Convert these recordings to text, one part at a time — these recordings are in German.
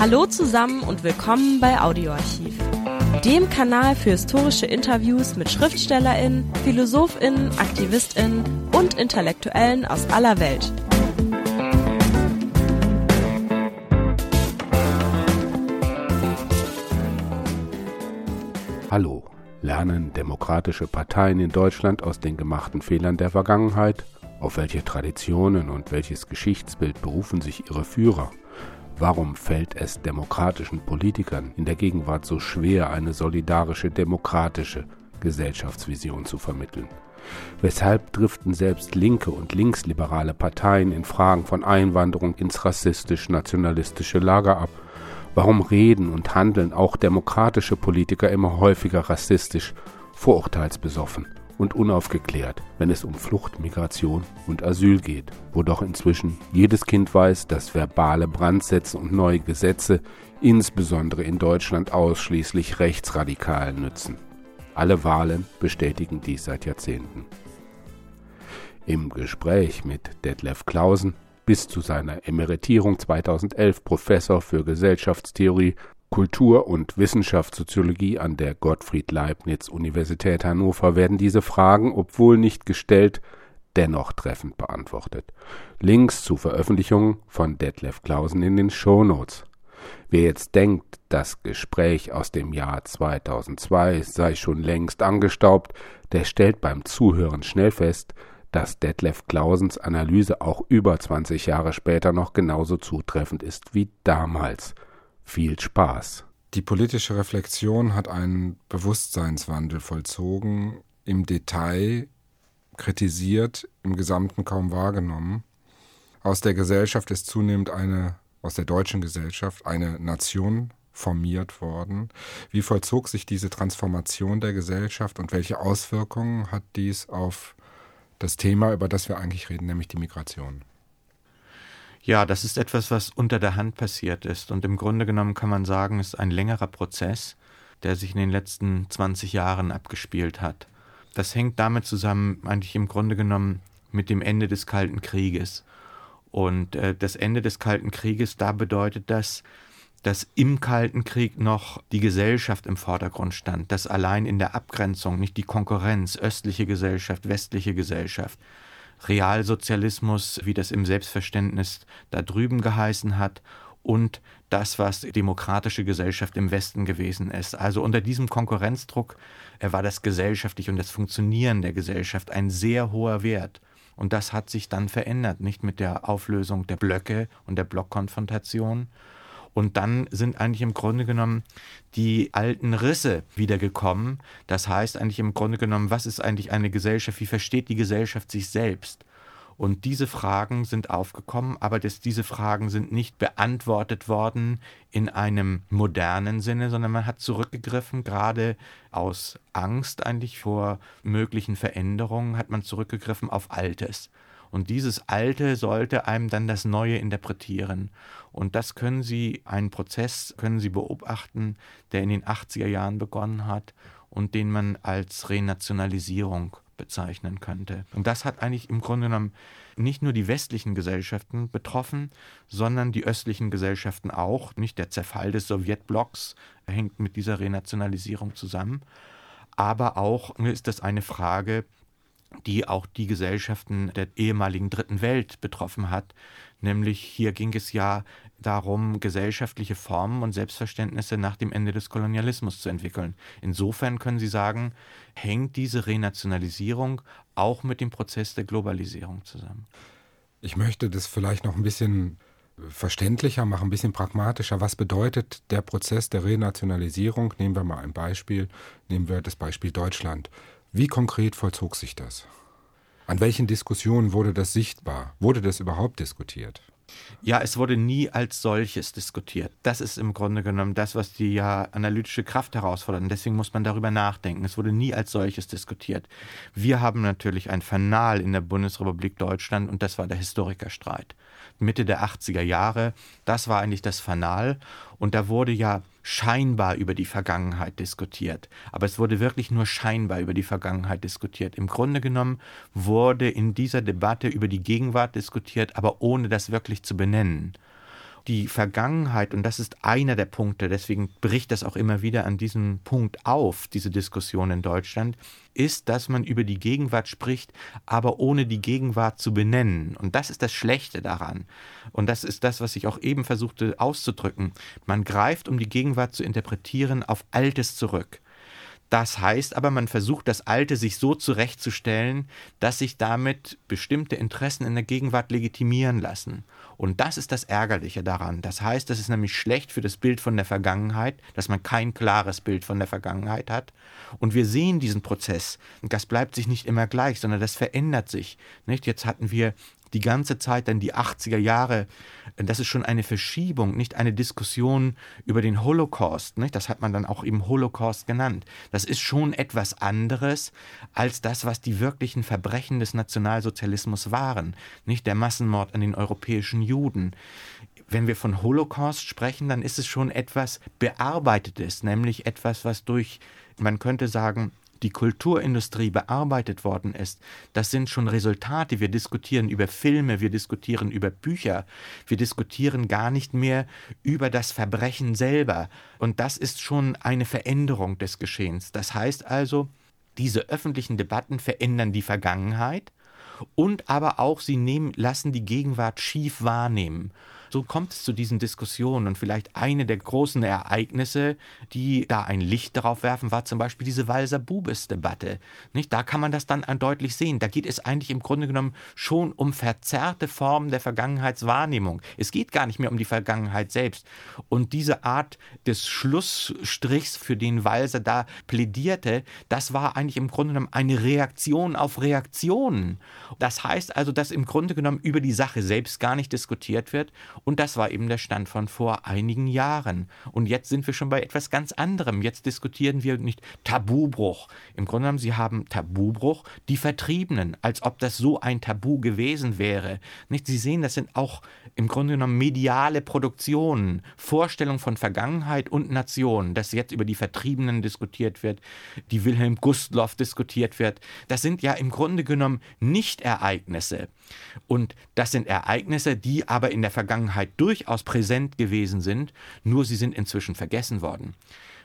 Hallo zusammen und willkommen bei Audioarchiv, dem Kanal für historische Interviews mit Schriftstellerinnen, Philosophinnen, Aktivistinnen und Intellektuellen aus aller Welt. Hallo, lernen demokratische Parteien in Deutschland aus den gemachten Fehlern der Vergangenheit? Auf welche Traditionen und welches Geschichtsbild berufen sich ihre Führer? Warum fällt es demokratischen Politikern in der Gegenwart so schwer, eine solidarische demokratische Gesellschaftsvision zu vermitteln? Weshalb driften selbst linke und linksliberale Parteien in Fragen von Einwanderung ins rassistisch-nationalistische Lager ab? Warum reden und handeln auch demokratische Politiker immer häufiger rassistisch, vorurteilsbesoffen? Und unaufgeklärt, wenn es um Flucht, Migration und Asyl geht, wo doch inzwischen jedes Kind weiß, dass verbale Brandsätze und neue Gesetze insbesondere in Deutschland ausschließlich Rechtsradikalen nützen. Alle Wahlen bestätigen dies seit Jahrzehnten. Im Gespräch mit Detlef Clausen, bis zu seiner Emeritierung 2011 Professor für Gesellschaftstheorie Kultur- und Wissenschaftssoziologie an der Gottfried Leibniz Universität Hannover werden diese Fragen, obwohl nicht gestellt, dennoch treffend beantwortet. Links zu Veröffentlichungen von Detlef Clausen in den Shownotes. Wer jetzt denkt, das Gespräch aus dem Jahr 2002 sei schon längst angestaubt, der stellt beim Zuhören schnell fest, dass Detlef Clausens Analyse auch über 20 Jahre später noch genauso zutreffend ist wie damals – viel Spaß. Die politische Reflexion hat einen Bewusstseinswandel vollzogen, im Detail kritisiert, im Gesamten kaum wahrgenommen. Aus der Gesellschaft ist zunehmend eine, aus der deutschen Gesellschaft, eine Nation formiert worden. Wie vollzog sich diese Transformation der Gesellschaft und welche Auswirkungen hat dies auf das Thema, über das wir eigentlich reden, nämlich die Migration? Ja, das ist etwas, was unter der Hand passiert ist. Und im Grunde genommen kann man sagen, es ist ein längerer Prozess, der sich in den letzten 20 Jahren abgespielt hat. Das hängt damit zusammen, eigentlich im Grunde genommen, mit dem Ende des Kalten Krieges. Und äh, das Ende des Kalten Krieges, da bedeutet das, dass im Kalten Krieg noch die Gesellschaft im Vordergrund stand, dass allein in der Abgrenzung nicht die Konkurrenz, östliche Gesellschaft, westliche Gesellschaft, Realsozialismus, wie das im Selbstverständnis da drüben geheißen hat, und das, was demokratische Gesellschaft im Westen gewesen ist. Also unter diesem Konkurrenzdruck äh, war das gesellschaftliche und das Funktionieren der Gesellschaft ein sehr hoher Wert. Und das hat sich dann verändert, nicht mit der Auflösung der Blöcke und der Blockkonfrontation, und dann sind eigentlich im Grunde genommen die alten Risse wiedergekommen. Das heißt eigentlich im Grunde genommen, was ist eigentlich eine Gesellschaft? Wie versteht die Gesellschaft sich selbst? Und diese Fragen sind aufgekommen, aber das, diese Fragen sind nicht beantwortet worden in einem modernen Sinne, sondern man hat zurückgegriffen, gerade aus Angst eigentlich vor möglichen Veränderungen, hat man zurückgegriffen auf Altes. Und dieses Alte sollte einem dann das Neue interpretieren. Und das können Sie, einen Prozess können Sie beobachten, der in den 80er Jahren begonnen hat und den man als Renationalisierung bezeichnen könnte. Und das hat eigentlich im Grunde genommen nicht nur die westlichen Gesellschaften betroffen, sondern die östlichen Gesellschaften auch. Nicht der Zerfall des Sowjetblocks hängt mit dieser Renationalisierung zusammen. Aber auch ist das eine Frage die auch die Gesellschaften der ehemaligen Dritten Welt betroffen hat. Nämlich hier ging es ja darum, gesellschaftliche Formen und Selbstverständnisse nach dem Ende des Kolonialismus zu entwickeln. Insofern können Sie sagen, hängt diese Renationalisierung auch mit dem Prozess der Globalisierung zusammen. Ich möchte das vielleicht noch ein bisschen verständlicher machen, ein bisschen pragmatischer. Was bedeutet der Prozess der Renationalisierung? Nehmen wir mal ein Beispiel. Nehmen wir das Beispiel Deutschland. Wie konkret vollzog sich das? An welchen Diskussionen wurde das sichtbar? Wurde das überhaupt diskutiert? Ja, es wurde nie als solches diskutiert. Das ist im Grunde genommen das, was die ja analytische Kraft herausfordert. Und deswegen muss man darüber nachdenken. Es wurde nie als solches diskutiert. Wir haben natürlich ein Fanal in der Bundesrepublik Deutschland und das war der Historikerstreit. Mitte der 80er Jahre, das war eigentlich das Fanal. Und da wurde ja scheinbar über die Vergangenheit diskutiert. Aber es wurde wirklich nur scheinbar über die Vergangenheit diskutiert. Im Grunde genommen wurde in dieser Debatte über die Gegenwart diskutiert, aber ohne das wirklich zu benennen. Die Vergangenheit, und das ist einer der Punkte, deswegen bricht das auch immer wieder an diesem Punkt auf, diese Diskussion in Deutschland, ist, dass man über die Gegenwart spricht, aber ohne die Gegenwart zu benennen. Und das ist das Schlechte daran. Und das ist das, was ich auch eben versuchte auszudrücken. Man greift, um die Gegenwart zu interpretieren, auf Altes zurück. Das heißt aber, man versucht das Alte sich so zurechtzustellen, dass sich damit bestimmte Interessen in der Gegenwart legitimieren lassen. Und das ist das Ärgerliche daran. Das heißt, es ist nämlich schlecht für das Bild von der Vergangenheit, dass man kein klares Bild von der Vergangenheit hat. Und wir sehen diesen Prozess. Das bleibt sich nicht immer gleich, sondern das verändert sich. Nicht? Jetzt hatten wir die ganze Zeit dann die 80er Jahre, das ist schon eine Verschiebung, nicht eine Diskussion über den Holocaust, nicht? das hat man dann auch eben Holocaust genannt. Das ist schon etwas anderes als das, was die wirklichen Verbrechen des Nationalsozialismus waren, nicht der Massenmord an den europäischen Juden. Wenn wir von Holocaust sprechen, dann ist es schon etwas Bearbeitetes, nämlich etwas, was durch, man könnte sagen, die Kulturindustrie bearbeitet worden ist, das sind schon Resultate. Wir diskutieren über Filme, wir diskutieren über Bücher, wir diskutieren gar nicht mehr über das Verbrechen selber. Und das ist schon eine Veränderung des Geschehens. Das heißt also, diese öffentlichen Debatten verändern die Vergangenheit und aber auch sie nehmen, lassen die Gegenwart schief wahrnehmen. So kommt es zu diesen Diskussionen. Und vielleicht eine der großen Ereignisse, die da ein Licht darauf werfen, war zum Beispiel diese Walser-Bubis-Debatte. Da kann man das dann deutlich sehen. Da geht es eigentlich im Grunde genommen schon um verzerrte Formen der Vergangenheitswahrnehmung. Es geht gar nicht mehr um die Vergangenheit selbst. Und diese Art des Schlussstrichs, für den Walser da plädierte, das war eigentlich im Grunde genommen eine Reaktion auf Reaktionen. Das heißt also, dass im Grunde genommen über die Sache selbst gar nicht diskutiert wird und das war eben der Stand von vor einigen Jahren. Und jetzt sind wir schon bei etwas ganz anderem. Jetzt diskutieren wir nicht Tabubruch. Im Grunde genommen, Sie haben Tabubruch, die Vertriebenen, als ob das so ein Tabu gewesen wäre. Nicht? Sie sehen, das sind auch im Grunde genommen mediale Produktionen, Vorstellungen von Vergangenheit und Nation, dass jetzt über die Vertriebenen diskutiert wird, die Wilhelm Gustloff diskutiert wird. Das sind ja im Grunde genommen Nicht-Ereignisse. Und das sind Ereignisse, die aber in der Vergangenheit durchaus präsent gewesen sind, nur sie sind inzwischen vergessen worden.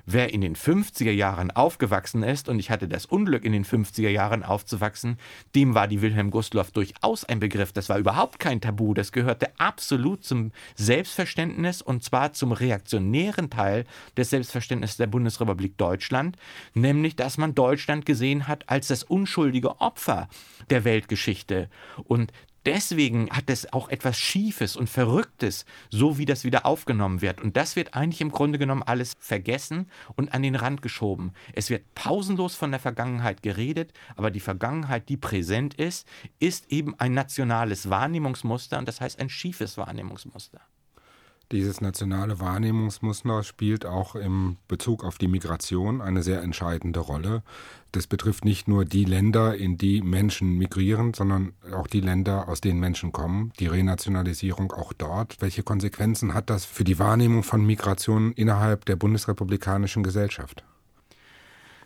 Wer in den 50er Jahren aufgewachsen ist, und ich hatte das Unglück, in den 50er Jahren aufzuwachsen, dem war die Wilhelm Gustloff durchaus ein Begriff. Das war überhaupt kein Tabu. Das gehörte absolut zum Selbstverständnis und zwar zum reaktionären Teil des Selbstverständnisses der Bundesrepublik Deutschland, nämlich dass man Deutschland gesehen hat als das unschuldige Opfer der Weltgeschichte. Und deswegen hat es auch etwas Schiefes und Verrücktes, so wie das wieder aufgenommen wird. Und das wird eigentlich im Grunde genommen alles vergessen und an den Rand geschoben. Es wird pausenlos von der Vergangenheit geredet, aber die Vergangenheit, die präsent ist, ist eben ein nationales Wahrnehmungsmuster und das heißt ein schiefes Wahrnehmungsmuster. Dieses nationale Wahrnehmungsmuster spielt auch im Bezug auf die Migration eine sehr entscheidende Rolle. Das betrifft nicht nur die Länder, in die Menschen migrieren, sondern auch die Länder, aus denen Menschen kommen. Die Renationalisierung auch dort. Welche Konsequenzen hat das für die Wahrnehmung von Migration innerhalb der bundesrepublikanischen Gesellschaft?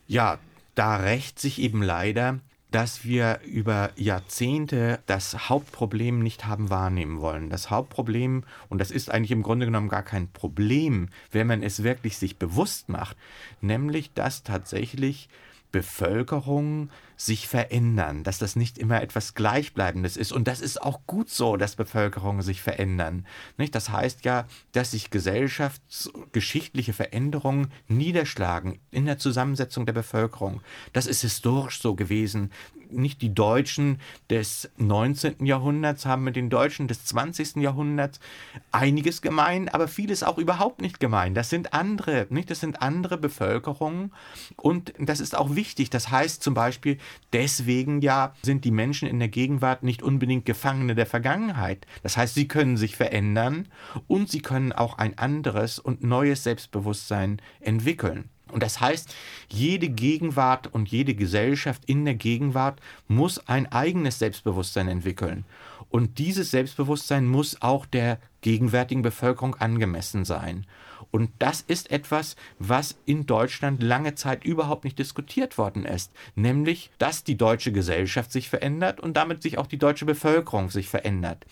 Ja, da rächt sich eben leider dass wir über Jahrzehnte das Hauptproblem nicht haben wahrnehmen wollen. Das Hauptproblem, und das ist eigentlich im Grunde genommen gar kein Problem, wenn man es wirklich sich bewusst macht, nämlich dass tatsächlich Bevölkerung sich verändern, dass das nicht immer etwas Gleichbleibendes ist. Und das ist auch gut so, dass Bevölkerungen sich verändern. Nicht? Das heißt ja, dass sich gesellschaftsgeschichtliche Veränderungen niederschlagen in der Zusammensetzung der Bevölkerung. Das ist historisch so gewesen. Nicht die Deutschen des 19. Jahrhunderts haben mit den Deutschen des 20. Jahrhunderts einiges gemein, aber vieles auch überhaupt nicht gemein. Das sind andere, nicht? Das sind andere Bevölkerungen und das ist auch wichtig. Das heißt zum Beispiel, deswegen ja sind die Menschen in der Gegenwart nicht unbedingt Gefangene der Vergangenheit. Das heißt, sie können sich verändern und sie können auch ein anderes und neues Selbstbewusstsein entwickeln. Und das heißt, jede Gegenwart und jede Gesellschaft in der Gegenwart muss ein eigenes Selbstbewusstsein entwickeln. Und dieses Selbstbewusstsein muss auch der gegenwärtigen Bevölkerung angemessen sein. Und das ist etwas, was in Deutschland lange Zeit überhaupt nicht diskutiert worden ist, nämlich, dass die deutsche Gesellschaft sich verändert und damit sich auch die deutsche Bevölkerung sich verändert.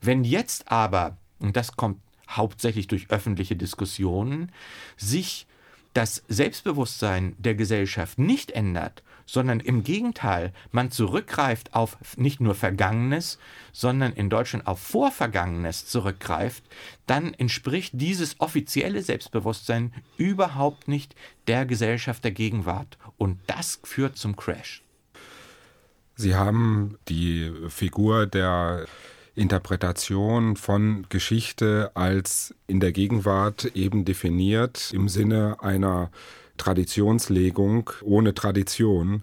Wenn jetzt aber, und das kommt hauptsächlich durch öffentliche Diskussionen, sich das Selbstbewusstsein der Gesellschaft nicht ändert, sondern im Gegenteil, man zurückgreift auf nicht nur Vergangenes, sondern in Deutschland auf Vorvergangenes zurückgreift, dann entspricht dieses offizielle Selbstbewusstsein überhaupt nicht der Gesellschaft der Gegenwart. Und das führt zum Crash. Sie haben die Figur der Interpretation von Geschichte als in der Gegenwart eben definiert im Sinne einer Traditionslegung ohne Tradition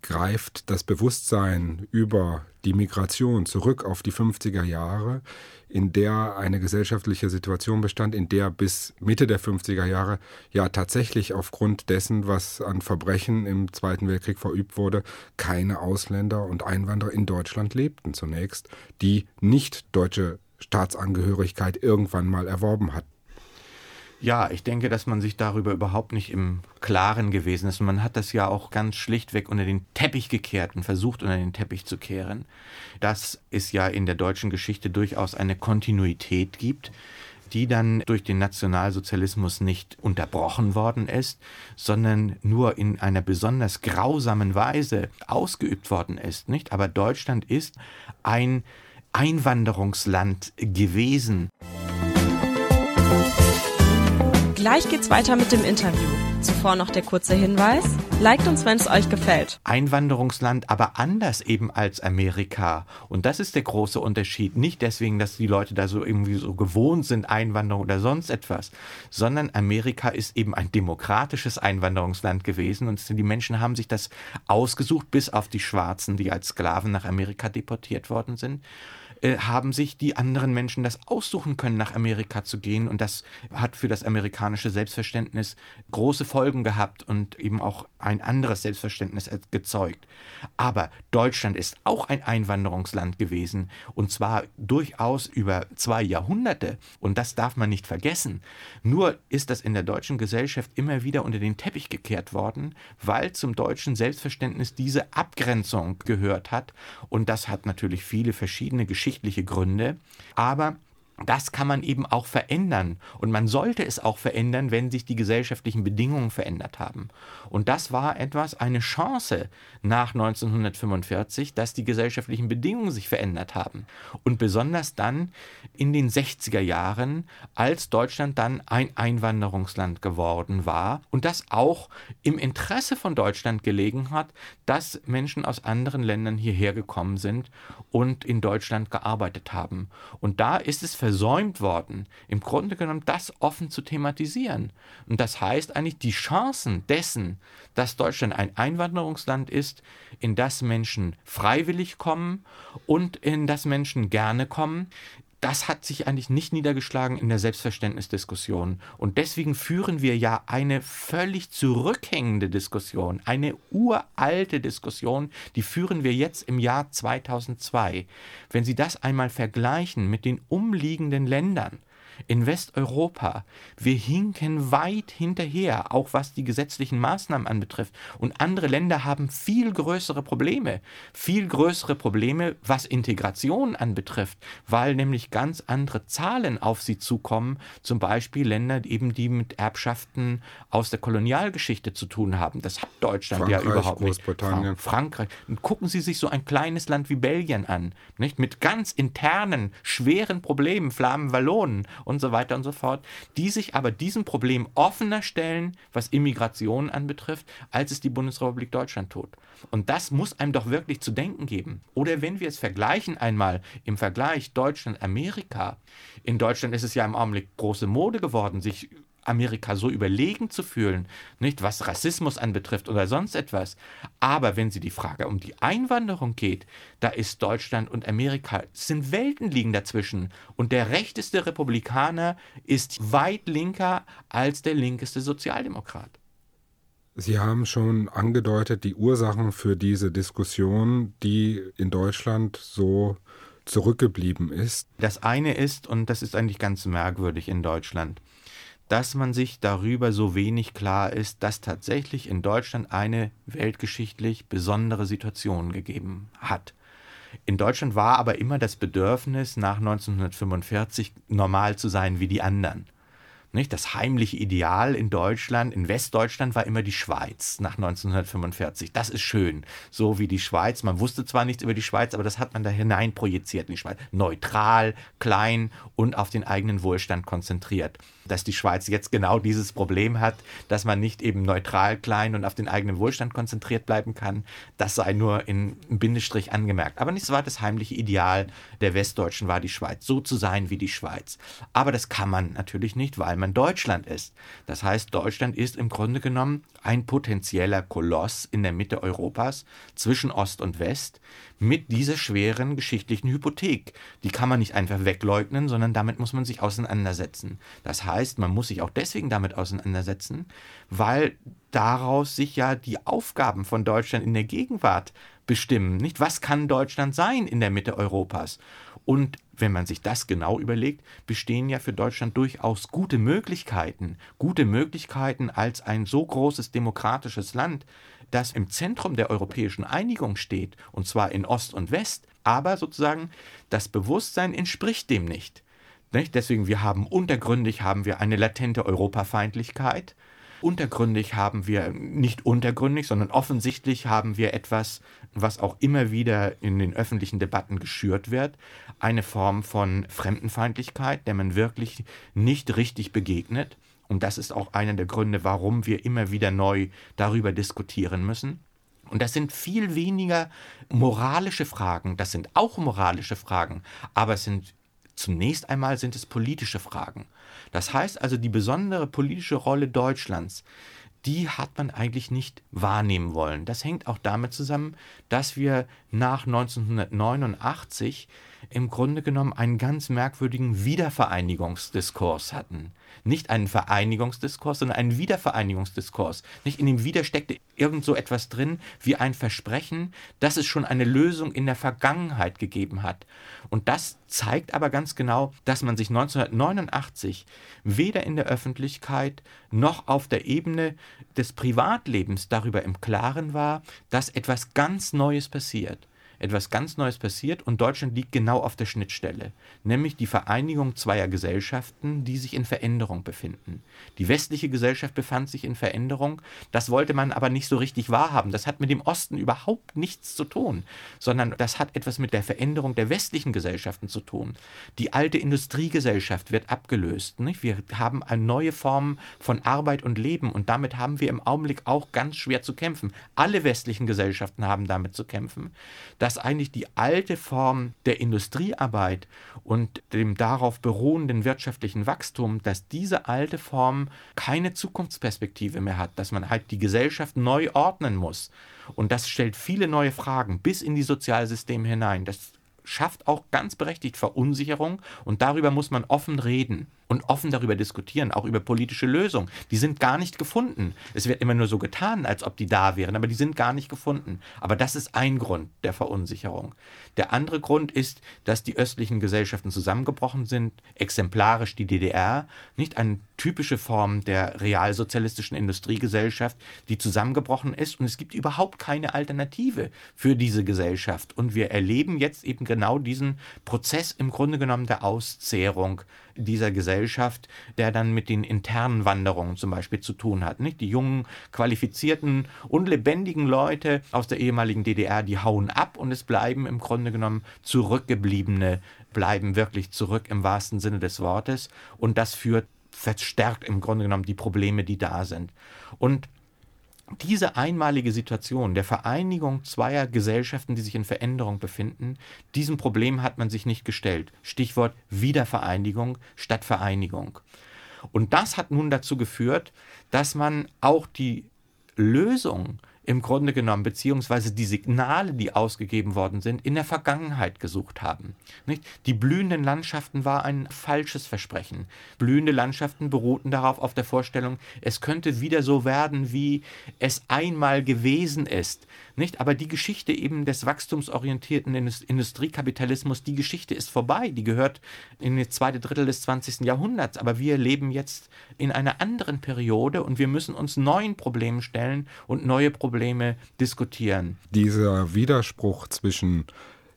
greift das Bewusstsein über die Migration zurück auf die 50er Jahre, in der eine gesellschaftliche Situation bestand, in der bis Mitte der 50er Jahre ja tatsächlich aufgrund dessen, was an Verbrechen im Zweiten Weltkrieg verübt wurde, keine Ausländer und Einwanderer in Deutschland lebten zunächst, die nicht deutsche Staatsangehörigkeit irgendwann mal erworben hatten. Ja, ich denke, dass man sich darüber überhaupt nicht im Klaren gewesen ist. Und man hat das ja auch ganz schlichtweg unter den Teppich gekehrt und versucht, unter den Teppich zu kehren. Dass es ja in der deutschen Geschichte durchaus eine Kontinuität gibt, die dann durch den Nationalsozialismus nicht unterbrochen worden ist, sondern nur in einer besonders grausamen Weise ausgeübt worden ist, nicht? Aber Deutschland ist ein Einwanderungsland gewesen. Gleich geht's weiter mit dem Interview. Zuvor noch der kurze Hinweis. Liked uns, wenn es euch gefällt. Einwanderungsland, aber anders eben als Amerika. Und das ist der große Unterschied. Nicht deswegen, dass die Leute da so irgendwie so gewohnt sind, Einwanderung oder sonst etwas, sondern Amerika ist eben ein demokratisches Einwanderungsland gewesen und die Menschen haben sich das ausgesucht, bis auf die Schwarzen, die als Sklaven nach Amerika deportiert worden sind. Äh, haben sich die anderen Menschen das aussuchen können, nach Amerika zu gehen. Und das hat für das amerikanische Selbstverständnis große Folgen gehabt und eben auch ein anderes Selbstverständnis gezeugt. Aber Deutschland ist auch ein Einwanderungsland gewesen und zwar durchaus über zwei Jahrhunderte. Und das darf man nicht vergessen. Nur ist das in der deutschen Gesellschaft immer wieder unter den Teppich gekehrt worden, weil zum deutschen Selbstverständnis diese Abgrenzung gehört hat. Und das hat natürlich viele verschiedene geschichtliche Gründe, aber das kann man eben auch verändern. Und man sollte es auch verändern, wenn sich die gesellschaftlichen Bedingungen verändert haben. Und das war etwas, eine Chance nach 1945, dass die gesellschaftlichen Bedingungen sich verändert haben. Und besonders dann in den 60er Jahren, als Deutschland dann ein Einwanderungsland geworden war und das auch im Interesse von Deutschland gelegen hat, dass Menschen aus anderen Ländern hierher gekommen sind und in Deutschland gearbeitet haben. Und da ist es versäumt worden, im Grunde genommen das offen zu thematisieren. Und das heißt eigentlich, die Chancen dessen, dass Deutschland ein Einwanderungsland ist, in das Menschen freiwillig kommen und in das Menschen gerne kommen, das hat sich eigentlich nicht niedergeschlagen in der Selbstverständnisdiskussion. Und deswegen führen wir ja eine völlig zurückhängende Diskussion, eine uralte Diskussion, die führen wir jetzt im Jahr 2002. Wenn Sie das einmal vergleichen mit den umliegenden Ländern, in Westeuropa. Wir hinken weit hinterher, auch was die gesetzlichen Maßnahmen anbetrifft. Und andere Länder haben viel größere Probleme, viel größere Probleme, was Integration anbetrifft, weil nämlich ganz andere Zahlen auf sie zukommen. Zum Beispiel Länder eben, die mit Erbschaften aus der Kolonialgeschichte zu tun haben. Das hat Deutschland Frankreich, ja überhaupt nicht. Großbritannien. Frankreich. Und gucken Sie sich so ein kleines Land wie Belgien an, nicht? Mit ganz internen, schweren Problemen, Flamen, Wallonen und so weiter und so fort, die sich aber diesem Problem offener stellen, was Immigration anbetrifft, als es die Bundesrepublik Deutschland tut. Und das muss einem doch wirklich zu denken geben. Oder wenn wir es vergleichen einmal im Vergleich Deutschland-Amerika. In Deutschland ist es ja im Augenblick große Mode geworden, sich Amerika so überlegen zu fühlen, nicht was Rassismus anbetrifft oder sonst etwas. Aber wenn sie die Frage um die Einwanderung geht, da ist Deutschland und Amerika sind Welten liegen dazwischen und der rechteste Republikaner ist weit linker als der linkeste Sozialdemokrat. Sie haben schon angedeutet, die Ursachen für diese Diskussion, die in Deutschland so zurückgeblieben ist. Das eine ist, und das ist eigentlich ganz merkwürdig in Deutschland, dass man sich darüber so wenig klar ist, dass tatsächlich in Deutschland eine weltgeschichtlich besondere Situation gegeben hat. In Deutschland war aber immer das Bedürfnis, nach 1945 normal zu sein wie die anderen. Nicht? Das heimliche Ideal in Deutschland, in Westdeutschland war immer die Schweiz nach 1945. Das ist schön. So wie die Schweiz. Man wusste zwar nichts über die Schweiz, aber das hat man da hinein projiziert in die Schweiz. Neutral, klein und auf den eigenen Wohlstand konzentriert dass die Schweiz jetzt genau dieses Problem hat, dass man nicht eben neutral, klein und auf den eigenen Wohlstand konzentriert bleiben kann. Das sei nur in Bindestrich angemerkt. Aber nichts war das heimliche Ideal der Westdeutschen war die Schweiz, so zu sein wie die Schweiz. Aber das kann man natürlich nicht, weil man Deutschland ist. Das heißt, Deutschland ist im Grunde genommen ein potenzieller Koloss in der Mitte Europas zwischen Ost und West mit dieser schweren geschichtlichen Hypothek. Die kann man nicht einfach wegleugnen, sondern damit muss man sich auseinandersetzen. Das heißt, man muss sich auch deswegen damit auseinandersetzen, weil daraus sich ja die Aufgaben von Deutschland in der Gegenwart bestimmen. Nicht, was kann Deutschland sein in der Mitte Europas? Und wenn man sich das genau überlegt, bestehen ja für Deutschland durchaus gute Möglichkeiten, gute Möglichkeiten als ein so großes demokratisches Land, das im Zentrum der europäischen Einigung steht, und zwar in Ost und West, aber sozusagen das Bewusstsein entspricht dem nicht. Nicht? Deswegen, wir haben untergründig haben wir eine latente Europafeindlichkeit. Untergründig haben wir, nicht untergründig, sondern offensichtlich haben wir etwas, was auch immer wieder in den öffentlichen Debatten geschürt wird, eine Form von Fremdenfeindlichkeit, der man wirklich nicht richtig begegnet. Und das ist auch einer der Gründe, warum wir immer wieder neu darüber diskutieren müssen. Und das sind viel weniger moralische Fragen, das sind auch moralische Fragen, aber es sind zunächst einmal sind es politische Fragen. Das heißt also, die besondere politische Rolle Deutschlands, die hat man eigentlich nicht wahrnehmen wollen. Das hängt auch damit zusammen, dass wir nach 1989 im Grunde genommen einen ganz merkwürdigen Wiedervereinigungsdiskurs hatten. Nicht einen Vereinigungsdiskurs, sondern einen Wiedervereinigungsdiskurs. Nicht in dem Wieder steckte irgend so etwas drin wie ein Versprechen, dass es schon eine Lösung in der Vergangenheit gegeben hat. Und das zeigt aber ganz genau, dass man sich 1989 weder in der Öffentlichkeit noch auf der Ebene des Privatlebens darüber im Klaren war, dass etwas ganz Neues passiert etwas ganz Neues passiert und Deutschland liegt genau auf der Schnittstelle, nämlich die Vereinigung zweier Gesellschaften, die sich in Veränderung befinden. Die westliche Gesellschaft befand sich in Veränderung, das wollte man aber nicht so richtig wahrhaben. Das hat mit dem Osten überhaupt nichts zu tun, sondern das hat etwas mit der Veränderung der westlichen Gesellschaften zu tun. Die alte Industriegesellschaft wird abgelöst. Nicht? Wir haben eine neue Form von Arbeit und Leben und damit haben wir im Augenblick auch ganz schwer zu kämpfen. Alle westlichen Gesellschaften haben damit zu kämpfen. Das dass eigentlich die alte Form der Industriearbeit und dem darauf beruhenden wirtschaftlichen Wachstum, dass diese alte Form keine Zukunftsperspektive mehr hat, dass man halt die Gesellschaft neu ordnen muss. Und das stellt viele neue Fragen bis in die Sozialsysteme hinein. Das schafft auch ganz berechtigt Verunsicherung und darüber muss man offen reden und offen darüber diskutieren, auch über politische Lösungen. Die sind gar nicht gefunden. Es wird immer nur so getan, als ob die da wären, aber die sind gar nicht gefunden. Aber das ist ein Grund der Verunsicherung. Der andere Grund ist, dass die östlichen Gesellschaften zusammengebrochen sind, exemplarisch die DDR, nicht eine typische Form der realsozialistischen Industriegesellschaft, die zusammengebrochen ist und es gibt überhaupt keine Alternative für diese Gesellschaft. Und wir erleben jetzt eben genau diesen Prozess im Grunde genommen der Auszehrung dieser Gesellschaft, der dann mit den internen Wanderungen zum Beispiel zu tun hat. Nicht? Die jungen, qualifizierten und lebendigen Leute aus der ehemaligen DDR, die hauen ab und es bleiben im Grunde genommen zurückgebliebene, bleiben wirklich zurück im wahrsten Sinne des Wortes. Und das führt verstärkt im Grunde genommen die Probleme, die da sind. Und diese einmalige Situation der Vereinigung zweier Gesellschaften, die sich in Veränderung befinden, diesem Problem hat man sich nicht gestellt. Stichwort Wiedervereinigung statt Vereinigung. Und das hat nun dazu geführt, dass man auch die Lösung im Grunde genommen, beziehungsweise die Signale, die ausgegeben worden sind, in der Vergangenheit gesucht haben. Nicht? Die blühenden Landschaften war ein falsches Versprechen. Blühende Landschaften beruhten darauf auf der Vorstellung, es könnte wieder so werden, wie es einmal gewesen ist. Nicht? Aber die Geschichte eben des wachstumsorientierten Industriekapitalismus, die Geschichte ist vorbei. Die gehört in das zweite Drittel des 20. Jahrhunderts. Aber wir leben jetzt in einer anderen Periode und wir müssen uns neuen Problemen stellen und neue Probleme diskutieren. Dieser Widerspruch zwischen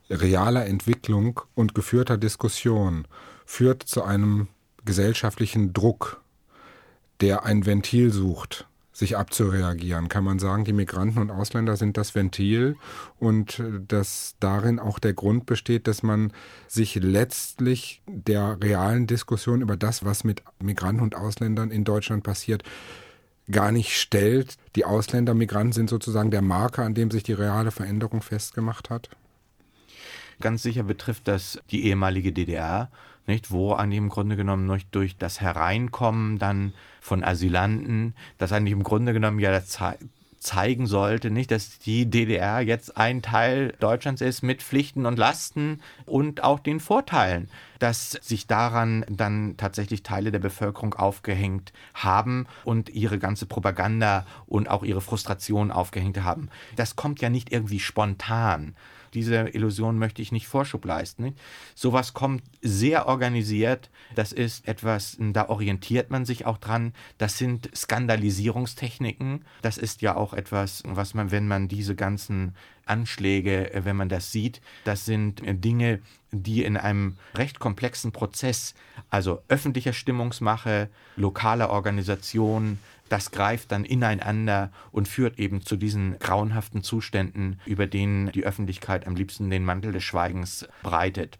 realer Entwicklung und geführter Diskussion führt zu einem gesellschaftlichen Druck, der ein Ventil sucht, sich abzureagieren. Kann man sagen, die Migranten und Ausländer sind das Ventil und äh, dass darin auch der Grund besteht, dass man sich letztlich der realen Diskussion über das, was mit Migranten und Ausländern in Deutschland passiert, gar nicht stellt. Die Ausländer, Migranten sind sozusagen der Marker, an dem sich die reale Veränderung festgemacht hat. Ganz sicher betrifft das die ehemalige DDR, nicht, wo eigentlich im Grunde genommen noch durch das Hereinkommen dann von Asylanten, das eigentlich im Grunde genommen ja das zeigen sollte, nicht, dass die DDR jetzt ein Teil Deutschlands ist mit Pflichten und Lasten und auch den Vorteilen, dass sich daran dann tatsächlich Teile der Bevölkerung aufgehängt haben und ihre ganze Propaganda und auch ihre Frustration aufgehängt haben. Das kommt ja nicht irgendwie spontan, diese Illusion möchte ich nicht Vorschub leisten. Sowas kommt sehr organisiert. Das ist etwas, da orientiert man sich auch dran. Das sind Skandalisierungstechniken. Das ist ja auch etwas, was man, wenn man diese ganzen Anschläge, äh, wenn man das sieht, das sind Dinge, die in einem recht komplexen Prozess, also öffentlicher Stimmungsmache, lokaler Organisation, das greift dann ineinander und führt eben zu diesen grauenhaften Zuständen, über denen die Öffentlichkeit am liebsten den Mantel des Schweigens breitet.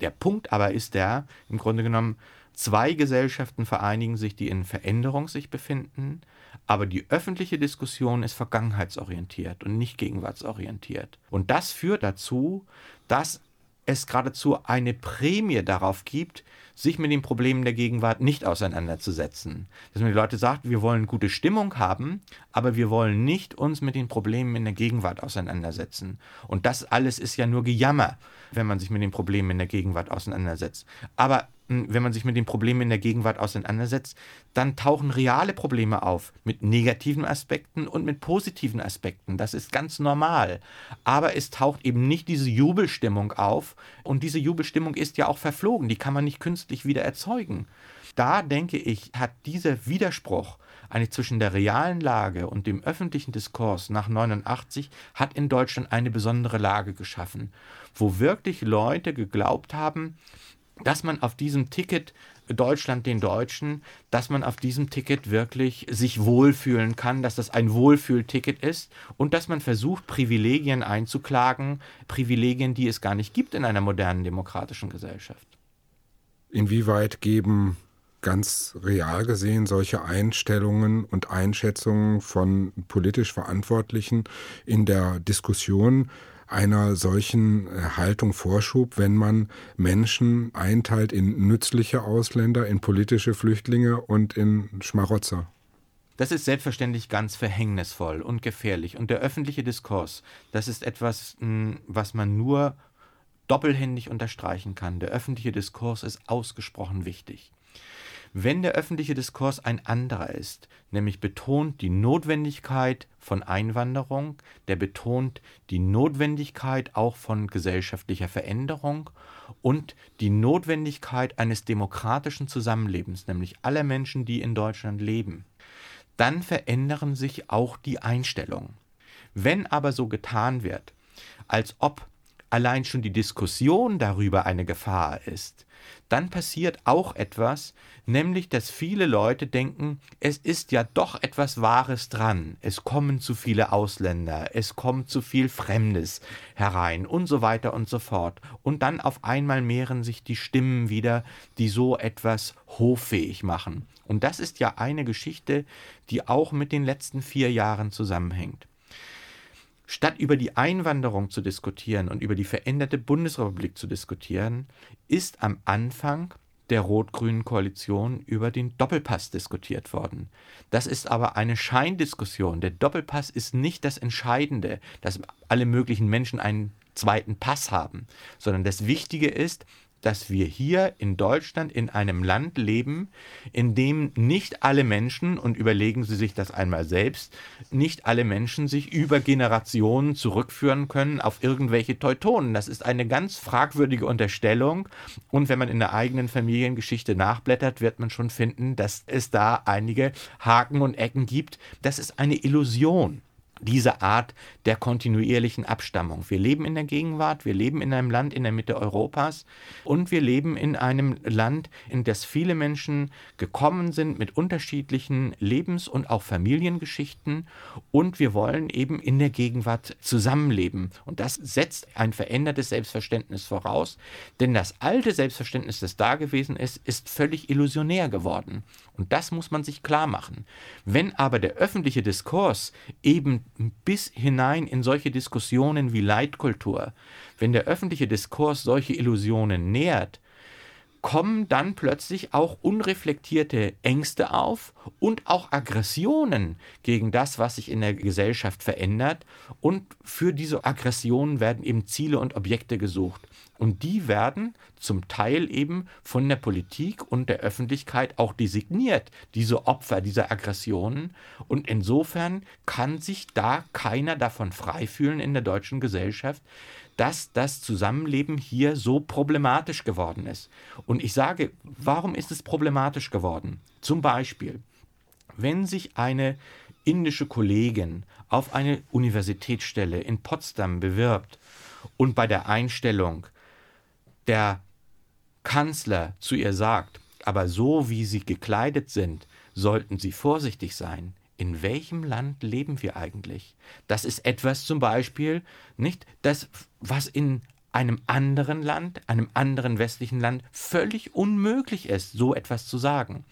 Der Punkt aber ist der, im Grunde genommen, zwei Gesellschaften vereinigen sich, die in Veränderung sich befinden, aber die öffentliche Diskussion ist vergangenheitsorientiert und nicht gegenwartsorientiert. Und das führt dazu, dass es geradezu eine Prämie darauf gibt, sich mit den Problemen der Gegenwart nicht auseinanderzusetzen. Dass man die Leute sagt, wir wollen gute Stimmung haben, aber wir wollen nicht uns mit den Problemen in der Gegenwart auseinandersetzen. Und das alles ist ja nur Gejammer, wenn man sich mit den Problemen in der Gegenwart auseinandersetzt. Aber wenn man sich mit den Problemen in der Gegenwart auseinandersetzt, dann tauchen reale Probleme auf mit negativen Aspekten und mit positiven Aspekten. Das ist ganz normal. Aber es taucht eben nicht diese Jubelstimmung auf. Und diese Jubelstimmung ist ja auch verflogen. Die kann man nicht künstlich wieder erzeugen. Da denke ich, hat dieser Widerspruch eine zwischen der realen Lage und dem öffentlichen Diskurs nach 89 hat in Deutschland eine besondere Lage geschaffen, wo wirklich Leute geglaubt haben, dass man auf diesem Ticket Deutschland den Deutschen, dass man auf diesem Ticket wirklich sich wohlfühlen kann, dass das ein Wohlfühlticket ist und dass man versucht, Privilegien einzuklagen, Privilegien, die es gar nicht gibt in einer modernen demokratischen Gesellschaft. Inwieweit geben ganz real gesehen solche Einstellungen und Einschätzungen von politisch Verantwortlichen in der Diskussion einer solchen äh, Haltung Vorschub, wenn man Menschen einteilt in nützliche Ausländer, in politische Flüchtlinge und in Schmarotzer. Das ist selbstverständlich ganz verhängnisvoll und gefährlich. Und der öffentliche Diskurs, das ist etwas, hm, was man nur doppelhändig unterstreichen kann. Der öffentliche Diskurs ist ausgesprochen wichtig. Wenn der öffentliche Diskurs ein anderer ist, nämlich betont die Notwendigkeit von Einwanderung, der betont die Notwendigkeit auch von gesellschaftlicher Veränderung und die Notwendigkeit eines demokratischen Zusammenlebens, nämlich aller Menschen, die in Deutschland leben, dann verändern sich auch die Einstellungen. Wenn aber so getan wird, als ob allein schon die Diskussion darüber eine Gefahr ist, dann passiert auch etwas, nämlich dass viele Leute denken, es ist ja doch etwas Wahres dran, es kommen zu viele Ausländer, es kommt zu viel Fremdes herein und so weiter und so fort. Und dann auf einmal mehren sich die Stimmen wieder, die so etwas hoffähig machen. Und das ist ja eine Geschichte, die auch mit den letzten vier Jahren zusammenhängt. Statt über die Einwanderung zu diskutieren und über die veränderte Bundesrepublik zu diskutieren, ist am Anfang der rot-grünen Koalition über den Doppelpass diskutiert worden. Das ist aber eine Scheindiskussion. Der Doppelpass ist nicht das Entscheidende, dass alle möglichen Menschen einen zweiten Pass haben, sondern das Wichtige ist, dass wir hier in Deutschland in einem Land leben, in dem nicht alle Menschen, und überlegen Sie sich das einmal selbst, nicht alle Menschen sich über Generationen zurückführen können auf irgendwelche Teutonen. Das ist eine ganz fragwürdige Unterstellung. Und wenn man in der eigenen Familiengeschichte nachblättert, wird man schon finden, dass es da einige Haken und Ecken gibt. Das ist eine Illusion. Diese Art der kontinuierlichen Abstammung. Wir leben in der Gegenwart, wir leben in einem Land in der Mitte Europas und wir leben in einem Land, in das viele Menschen gekommen sind mit unterschiedlichen Lebens- und auch Familiengeschichten und wir wollen eben in der Gegenwart zusammenleben. Und das setzt ein verändertes Selbstverständnis voraus, denn das alte Selbstverständnis, das da gewesen ist, ist völlig illusionär geworden. Und das muss man sich klar machen. Wenn aber der öffentliche Diskurs eben bis hinein in solche Diskussionen wie Leitkultur, wenn der öffentliche Diskurs solche Illusionen nährt, kommen dann plötzlich auch unreflektierte Ängste auf und auch Aggressionen gegen das, was sich in der Gesellschaft verändert. Und für diese Aggressionen werden eben Ziele und Objekte gesucht. Und die werden zum Teil eben von der Politik und der Öffentlichkeit auch designiert, diese Opfer dieser Aggressionen. Und insofern kann sich da keiner davon frei fühlen in der deutschen Gesellschaft, dass das Zusammenleben hier so problematisch geworden ist. Und ich sage, warum ist es problematisch geworden? Zum Beispiel, wenn sich eine indische Kollegin auf eine Universitätsstelle in Potsdam bewirbt und bei der Einstellung der Kanzler zu ihr sagt, aber so wie sie gekleidet sind, sollten sie vorsichtig sein. In welchem Land leben wir eigentlich? Das ist etwas zum Beispiel, nicht das, was in einem anderen Land, einem anderen westlichen Land völlig unmöglich ist, so etwas zu sagen.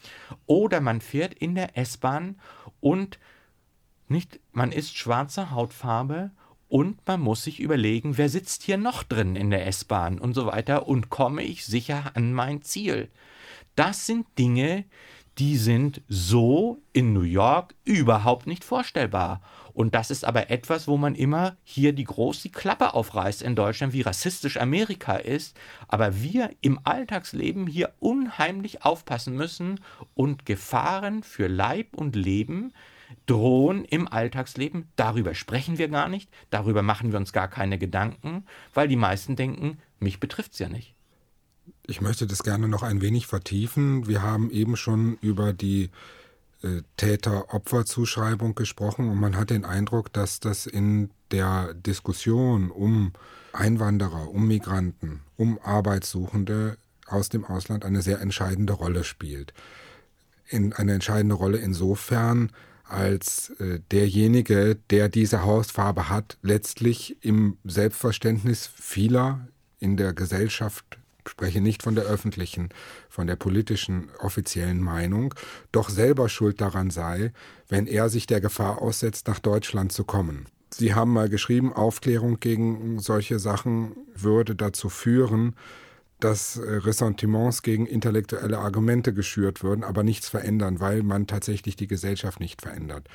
Oder man fährt in der S-Bahn und nicht, man ist schwarzer Hautfarbe und man muss sich überlegen, wer sitzt hier noch drin in der S-Bahn und so weiter und komme ich sicher an mein Ziel. Das sind Dinge, die sind so in New York überhaupt nicht vorstellbar. Und das ist aber etwas, wo man immer hier die groß die Klappe aufreißt in Deutschland, wie rassistisch Amerika ist. Aber wir im Alltagsleben hier unheimlich aufpassen müssen und Gefahren für Leib und Leben drohen im Alltagsleben. Darüber sprechen wir gar nicht, darüber machen wir uns gar keine Gedanken, weil die meisten denken, mich betrifft es ja nicht. Ich möchte das gerne noch ein wenig vertiefen. Wir haben eben schon über die äh, Täter-Opfer-Zuschreibung gesprochen und man hat den Eindruck, dass das in der Diskussion um Einwanderer, um Migranten, um Arbeitssuchende aus dem Ausland eine sehr entscheidende Rolle spielt. In eine entscheidende Rolle insofern, als äh, derjenige, der diese Hausfarbe hat, letztlich im Selbstverständnis vieler in der Gesellschaft spreche nicht von der öffentlichen, von der politischen offiziellen Meinung, doch selber schuld daran sei, wenn er sich der Gefahr aussetzt, nach Deutschland zu kommen. Sie haben mal geschrieben, Aufklärung gegen solche Sachen würde dazu führen, dass äh, Ressentiments gegen intellektuelle Argumente geschürt würden, aber nichts verändern, weil man tatsächlich die Gesellschaft nicht verändert.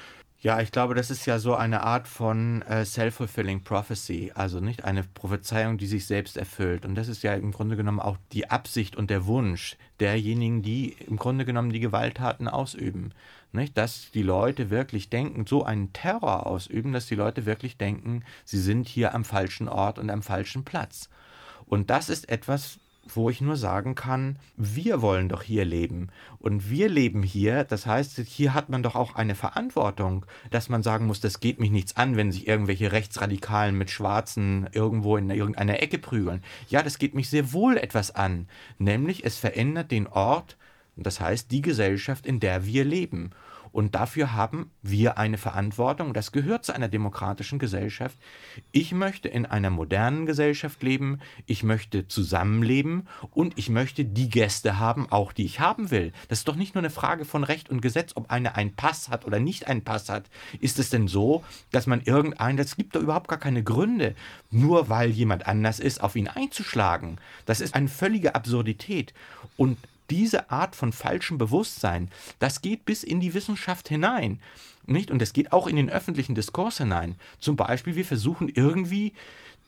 Ja, ich glaube, das ist ja so eine Art von äh, self-fulfilling prophecy, also nicht eine Prophezeiung, die sich selbst erfüllt. Und das ist ja im Grunde genommen auch die Absicht und der Wunsch derjenigen, die im Grunde genommen die Gewalttaten ausüben. Nicht? Dass die Leute wirklich denken, so einen Terror ausüben, dass die Leute wirklich denken, sie sind hier am falschen Ort und am falschen Platz. Und das ist etwas, wo ich nur sagen kann, wir wollen doch hier leben und wir leben hier, das heißt, hier hat man doch auch eine Verantwortung, dass man sagen muss, das geht mich nichts an, wenn sich irgendwelche Rechtsradikalen mit Schwarzen irgendwo in irgendeiner Ecke prügeln. Ja, das geht mich sehr wohl etwas an, nämlich es verändert den Ort, das heißt die Gesellschaft, in der wir leben. Und dafür haben wir eine Verantwortung. Das gehört zu einer demokratischen Gesellschaft. Ich möchte in einer modernen Gesellschaft leben. Ich möchte zusammenleben. Und ich möchte die Gäste haben, auch die ich haben will. Das ist doch nicht nur eine Frage von Recht und Gesetz, ob einer einen Pass hat oder nicht einen Pass hat. Ist es denn so, dass man irgendeinen, das gibt doch überhaupt gar keine Gründe, nur weil jemand anders ist, auf ihn einzuschlagen. Das ist eine völlige Absurdität. Und diese Art von falschem Bewusstsein, das geht bis in die Wissenschaft hinein. Nicht? Und es geht auch in den öffentlichen Diskurs hinein. Zum Beispiel, wir versuchen irgendwie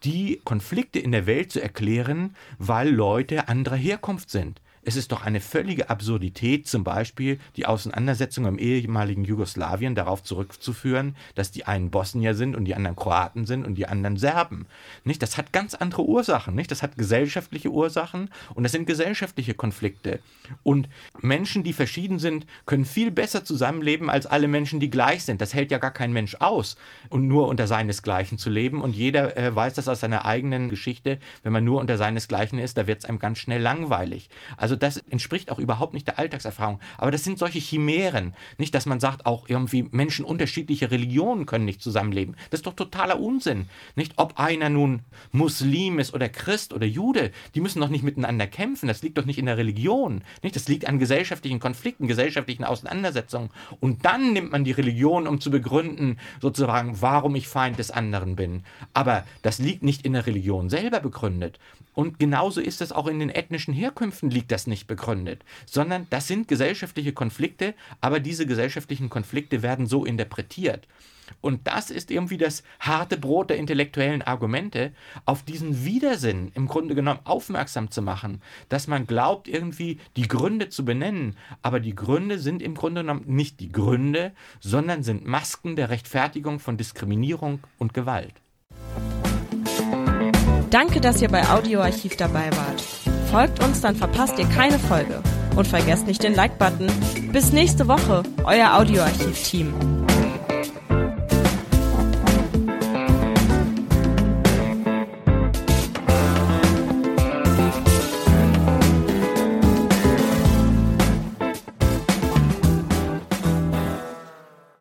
die Konflikte in der Welt zu erklären, weil Leute anderer Herkunft sind. Es ist doch eine völlige Absurdität, zum Beispiel die Auseinandersetzung im ehemaligen Jugoslawien darauf zurückzuführen, dass die einen Bosnier sind und die anderen Kroaten sind und die anderen Serben. Nicht? Das hat ganz andere Ursachen. Nicht? Das hat gesellschaftliche Ursachen und das sind gesellschaftliche Konflikte. Und Menschen, die verschieden sind, können viel besser zusammenleben als alle Menschen, die gleich sind. Das hält ja gar kein Mensch aus, und nur unter seinesgleichen zu leben. Und jeder äh, weiß das aus seiner eigenen Geschichte. Wenn man nur unter seinesgleichen ist, da wird es einem ganz schnell langweilig. Also das entspricht auch überhaupt nicht der Alltagserfahrung. Aber das sind solche Chimären. Nicht, dass man sagt, auch irgendwie Menschen unterschiedlicher Religionen können nicht zusammenleben. Das ist doch totaler Unsinn. Nicht, ob einer nun Muslim ist oder Christ oder Jude, die müssen doch nicht miteinander kämpfen. Das liegt doch nicht in der Religion. Nicht? Das liegt an gesellschaftlichen Konflikten, gesellschaftlichen Auseinandersetzungen. Und dann nimmt man die Religion, um zu begründen, sozusagen, warum ich Feind des anderen bin. Aber das liegt nicht in der Religion selber begründet. Und genauso ist es auch in den ethnischen Herkünften liegt das nicht begründet, sondern das sind gesellschaftliche Konflikte, aber diese gesellschaftlichen Konflikte werden so interpretiert. Und das ist irgendwie das harte Brot der intellektuellen Argumente, auf diesen Widersinn im Grunde genommen aufmerksam zu machen, dass man glaubt, irgendwie die Gründe zu benennen. Aber die Gründe sind im Grunde genommen nicht die Gründe, sondern sind Masken der Rechtfertigung von Diskriminierung und Gewalt. Danke, dass ihr bei Audioarchiv dabei wart. Folgt uns, dann verpasst ihr keine Folge. Und vergesst nicht den Like-Button. Bis nächste Woche, euer Audioarchiv-Team.